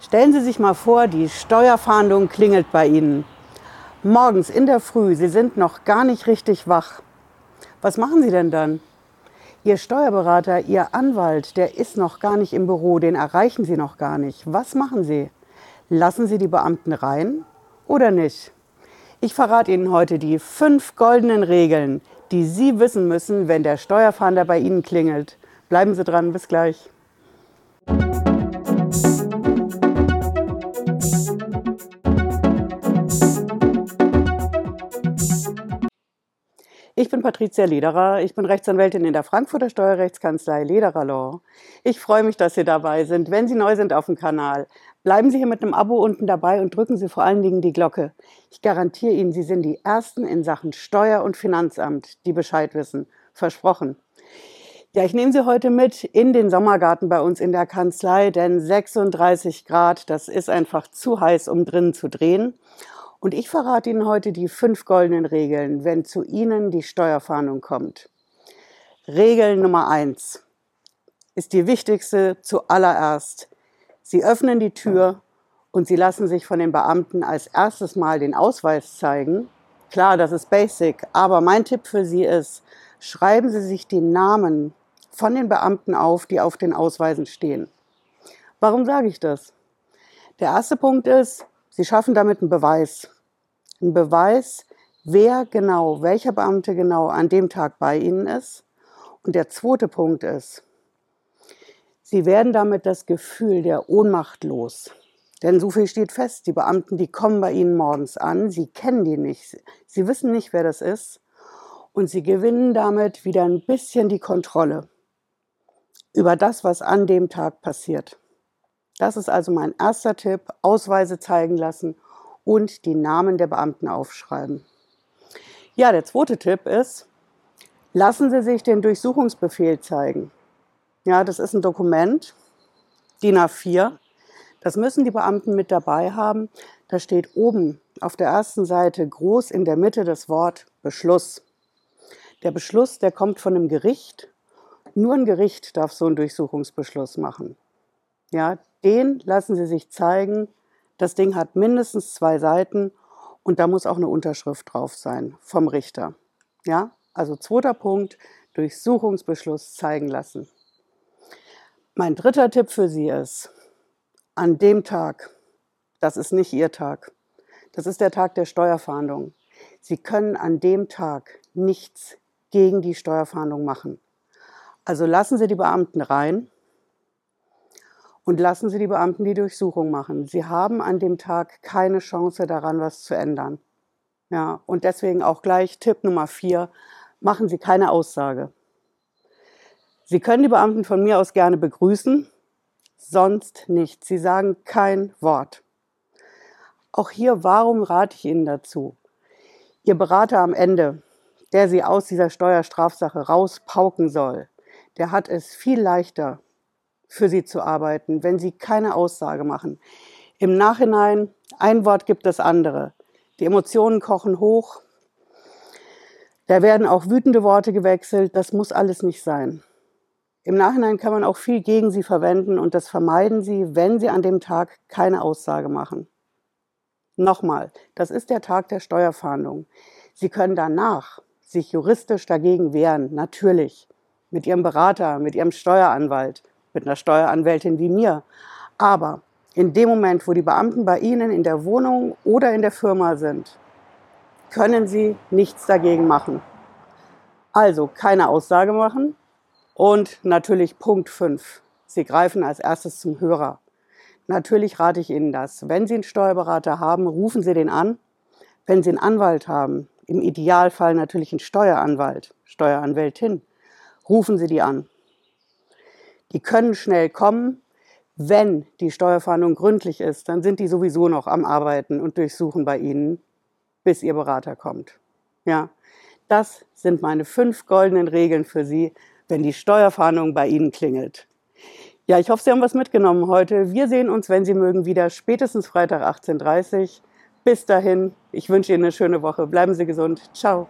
Stellen Sie sich mal vor, die Steuerfahndung klingelt bei Ihnen. Morgens in der Früh, Sie sind noch gar nicht richtig wach. Was machen Sie denn dann? Ihr Steuerberater, Ihr Anwalt, der ist noch gar nicht im Büro, den erreichen Sie noch gar nicht. Was machen Sie? Lassen Sie die Beamten rein oder nicht? Ich verrate Ihnen heute die fünf goldenen Regeln, die Sie wissen müssen, wenn der Steuerfahnder bei Ihnen klingelt. Bleiben Sie dran, bis gleich. Ich bin Patricia Lederer. Ich bin Rechtsanwältin in der Frankfurter Steuerrechtskanzlei Lederer Law. Ich freue mich, dass Sie dabei sind. Wenn Sie neu sind auf dem Kanal, bleiben Sie hier mit einem Abo unten dabei und drücken Sie vor allen Dingen die Glocke. Ich garantiere Ihnen, Sie sind die Ersten in Sachen Steuer- und Finanzamt, die Bescheid wissen. Versprochen. Ja, ich nehme Sie heute mit in den Sommergarten bei uns in der Kanzlei, denn 36 Grad, das ist einfach zu heiß, um drinnen zu drehen. Und ich verrate Ihnen heute die fünf goldenen Regeln, wenn zu Ihnen die Steuerfahndung kommt. Regel Nummer eins ist die wichtigste zuallererst. Sie öffnen die Tür und Sie lassen sich von den Beamten als erstes Mal den Ausweis zeigen. Klar, das ist basic, aber mein Tipp für Sie ist, schreiben Sie sich die Namen von den Beamten auf, die auf den Ausweisen stehen. Warum sage ich das? Der erste Punkt ist, Sie schaffen damit einen Beweis. Einen Beweis, wer genau, welcher Beamte genau an dem Tag bei Ihnen ist. Und der zweite Punkt ist, Sie werden damit das Gefühl der Ohnmacht los. Denn so viel steht fest, die Beamten, die kommen bei Ihnen morgens an, Sie kennen die nicht, Sie wissen nicht, wer das ist und Sie gewinnen damit wieder ein bisschen die Kontrolle über das, was an dem Tag passiert. Das ist also mein erster Tipp. Ausweise zeigen lassen und die Namen der Beamten aufschreiben. Ja, der zweite Tipp ist, lassen Sie sich den Durchsuchungsbefehl zeigen. Ja, das ist ein Dokument, DIN A4. Das müssen die Beamten mit dabei haben. Da steht oben auf der ersten Seite groß in der Mitte das Wort Beschluss. Der Beschluss, der kommt von einem Gericht. Nur ein Gericht darf so einen Durchsuchungsbeschluss machen. Ja, den lassen Sie sich zeigen. Das Ding hat mindestens zwei Seiten und da muss auch eine Unterschrift drauf sein vom Richter. Ja, also zweiter Punkt, Durchsuchungsbeschluss zeigen lassen. Mein dritter Tipp für Sie ist, an dem Tag, das ist nicht Ihr Tag, das ist der Tag der Steuerfahndung. Sie können an dem Tag nichts gegen die Steuerfahndung machen. Also lassen Sie die Beamten rein, und lassen Sie die Beamten die Durchsuchung machen. Sie haben an dem Tag keine Chance daran, was zu ändern. Ja, und deswegen auch gleich Tipp Nummer vier, machen Sie keine Aussage. Sie können die Beamten von mir aus gerne begrüßen, sonst nicht. Sie sagen kein Wort. Auch hier, warum rate ich Ihnen dazu? Ihr Berater am Ende, der Sie aus dieser Steuerstrafsache rauspauken soll, der hat es viel leichter, für sie zu arbeiten, wenn sie keine Aussage machen. Im Nachhinein, ein Wort gibt das andere. Die Emotionen kochen hoch. Da werden auch wütende Worte gewechselt. Das muss alles nicht sein. Im Nachhinein kann man auch viel gegen sie verwenden und das vermeiden sie, wenn sie an dem Tag keine Aussage machen. Nochmal, das ist der Tag der Steuerfahndung. Sie können danach sich juristisch dagegen wehren, natürlich. Mit Ihrem Berater, mit Ihrem Steueranwalt, mit einer Steueranwältin wie mir. Aber in dem Moment, wo die Beamten bei Ihnen in der Wohnung oder in der Firma sind, können Sie nichts dagegen machen. Also keine Aussage machen und natürlich Punkt 5. Sie greifen als erstes zum Hörer. Natürlich rate ich Ihnen das. Wenn Sie einen Steuerberater haben, rufen Sie den an. Wenn Sie einen Anwalt haben, im Idealfall natürlich einen Steueranwalt, Steueranwältin, rufen Sie die an. Die können schnell kommen. Wenn die Steuerfahndung gründlich ist, dann sind die sowieso noch am Arbeiten und durchsuchen bei Ihnen, bis Ihr Berater kommt. Ja, das sind meine fünf goldenen Regeln für Sie, wenn die Steuerfahndung bei Ihnen klingelt. Ja, ich hoffe, Sie haben was mitgenommen heute. Wir sehen uns, wenn Sie mögen, wieder spätestens Freitag 18.30 Uhr. Bis dahin, ich wünsche Ihnen eine schöne Woche. Bleiben Sie gesund. Ciao.